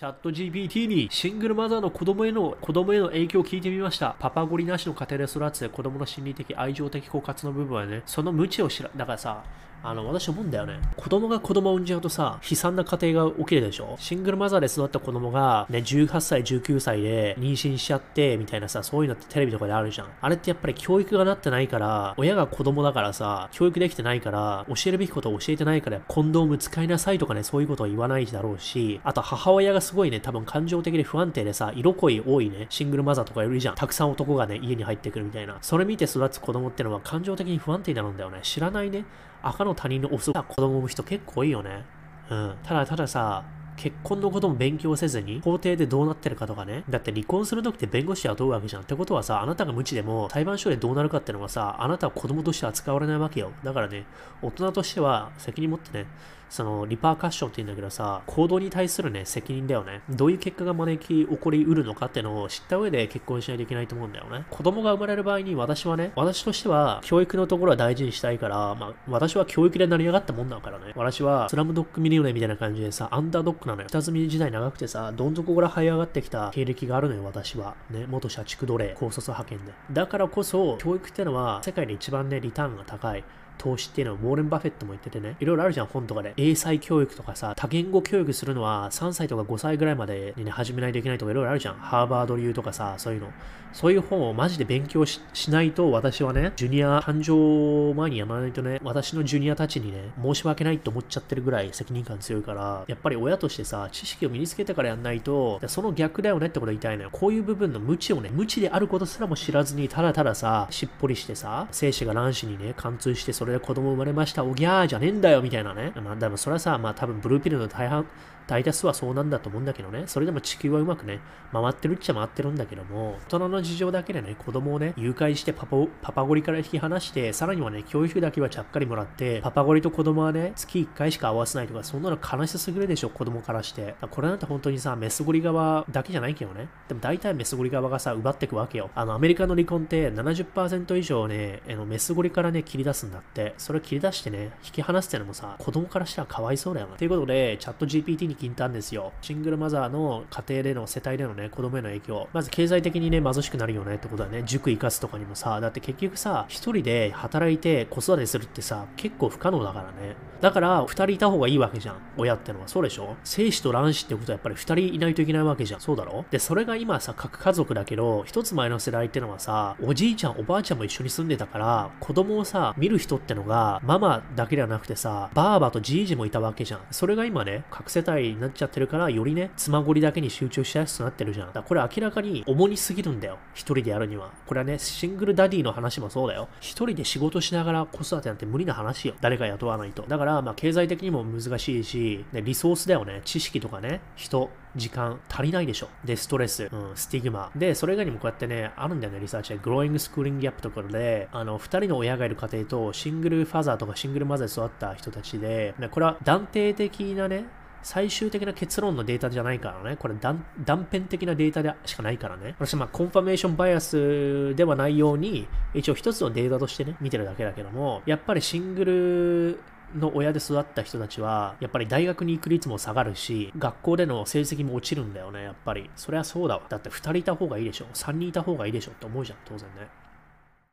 チャット GPT にシングルマザーの子供への子供への影響を聞いてみました。パパゴリなしの家庭で育つ子供の心理的愛情的枯渇の部分はね、その無知を知ら、だからさ、あの、私思うんだよね。子供が子供を産んじゃうとさ、悲惨な家庭が起きるでしょ？シングルマザーで育った子供が、ね、18歳、19歳で妊娠しちゃって、みたいなさ、そういうのってテレビとかであるじゃん。あれってやっぱり教育がなってないから、親が子供だからさ、教育できてないから、教えるべきことを教えてないから、コンドーム使いなさいとかね、そういうことを言わないだろうし、あと母親がすごいね、多分感情的で不安定でさ、色恋多いね、シングルマザーとかいるじゃん。たくさん男がね、家に入ってくるみたいな。それ見て育つ子供ってのは感情的に不安定なんだよね。知らないね。赤の他人のオスが子供産む人結構いいよね。うん。ただたださ、結婚のことも勉強せずに、法廷でどうなってるかとかね。だって離婚するときって弁護士は問うわけじゃん。ってことはさ、あなたが無知でも裁判所でどうなるかってのはさ、あなたは子供として扱われないわけよ。だからね、大人としては責任持ってね、そのリパーカッションって言うんだけどさ、行動に対するね、責任だよね。どういう結果が招き起こりうるのかってのを知った上で結婚しないといけないと思うんだよね。子供が生まれる場合に私はね、私としては教育のところは大事にしたいから、まあ、私は教育で成り上がったもんだからね。私はスラムドッグミリオネみたいな感じでさ、アンダードッグなのよ。下積み時代長くてさ、どん底から這い上がってきた経歴があるのよ、私は。ね、元社畜奴隷、高卒派遣で。だからこそ、教育ってのは世界で一番ね、リターンが高い。投資っていうのはウォーレン・バフェットも言っててね、いろいろあるじゃん、本とかで。英才教育とかさ、多言語教育するのは3歳とか5歳ぐらいまでにね、始めないといけないとかいろいろあるじゃん。ハーバード流とかさ、そういうの。そういう本をマジで勉強しないと、私はね、ジュニア誕生前にやまないとね、私のジュニアたちにね、申し訳ないって思っちゃってるぐらい責任感強いから、やっぱり親としてさ、知識を身につけてからやんないと、その逆だよねってこと言いたいのよ。こういう部分の無知をね、無知であることすらも知らずに、ただたださ、しっぽりしてさ、精子が卵子にね、貫通して、それで子供生まれました、おぎゃーじゃねえんだよ、みたいなね。まあ、でもそれはさ、まあ多分ブルーピルの大半、大多数はそうなんだと思うんだけどね。それでも地球はうまくね、回ってるっちゃ回ってるんだけども、大人の事情だけでね、子供をね、誘拐してパパパパゴリから引き離して、さらにはね、教育だけはちゃっかりもらって、パパゴリと子供はね、月1回しか会わせないとか、そんなの悲しすぎるでしょ、子供からして。これなんて本当にさ、メスゴリ側だけじゃないけどね。でも大体メスゴリ側がさ、奪ってくわけよ。あの、アメリカの離婚って70%以上ね、あのメスゴリからね、切り出すんだって。それを切り出してね、引き離すってのもさ、子供からしたらかわいそうだよな。ということで、チャット GPT に聞いたんですよ。シングルマザーの家庭での世帯でのね、子供への影響。まず経済的にね、貧しくなるよねってことだね。塾行かすとかにもさ、だって結局さ、一人で働いて子育てするってさ、結構不可能だからね。だから、二人いた方がいいわけじゃん。親ってのは。そうでしょ？精子と卵子ってことはやっぱり二人いないといけないわけじゃん。そうだろ？で、それが今さ、各家族だけど、一つ前の世代ってのはさ、おじいちゃん、おばあちゃんも一緒に住んでたから、子供をさ、見る人ってってのが、ママだけではなくてさ、ばあばとじいじもいたわけじゃん。それが今ね、各世帯になっちゃってるから、よりね、妻ごりだけに集中しやすくなってるじゃん。だこれ明らかに重にすぎるんだよ。一人でやるには。これはね、シングルダディの話もそうだよ。一人で仕事しながら子育てなんて無理な話よ。誰か雇わないと。だから、まあ、経済的にも難しいし、ね、リソースだよね。知識とかね、人、時間足りないでしょ。で、ストレス、うん、スティグマ。で、それ以外にもこうやってね、あるんだよね、リサーチで。 growing schooling gap とかで、あの、二人の親がいる家庭と、シングルファザーとかシングルマザーで育った人たちで、ね、これは断定的なね、最終的な結論のデータじゃないからね。これ断断片的なデータでしかないからね。私まあ confirmation bias ではないように、一応一つのデータとしてね、見てるだけだけども、やっぱりシングルの親で育った人たちは、やっぱり大学に行く率も下がるし、学校での成績も落ちるんだよね、やっぱり。そりゃそうだわ。だって2人いた方がいいでしょ。3人いた方がいいでしょって思うじゃん、当然ね。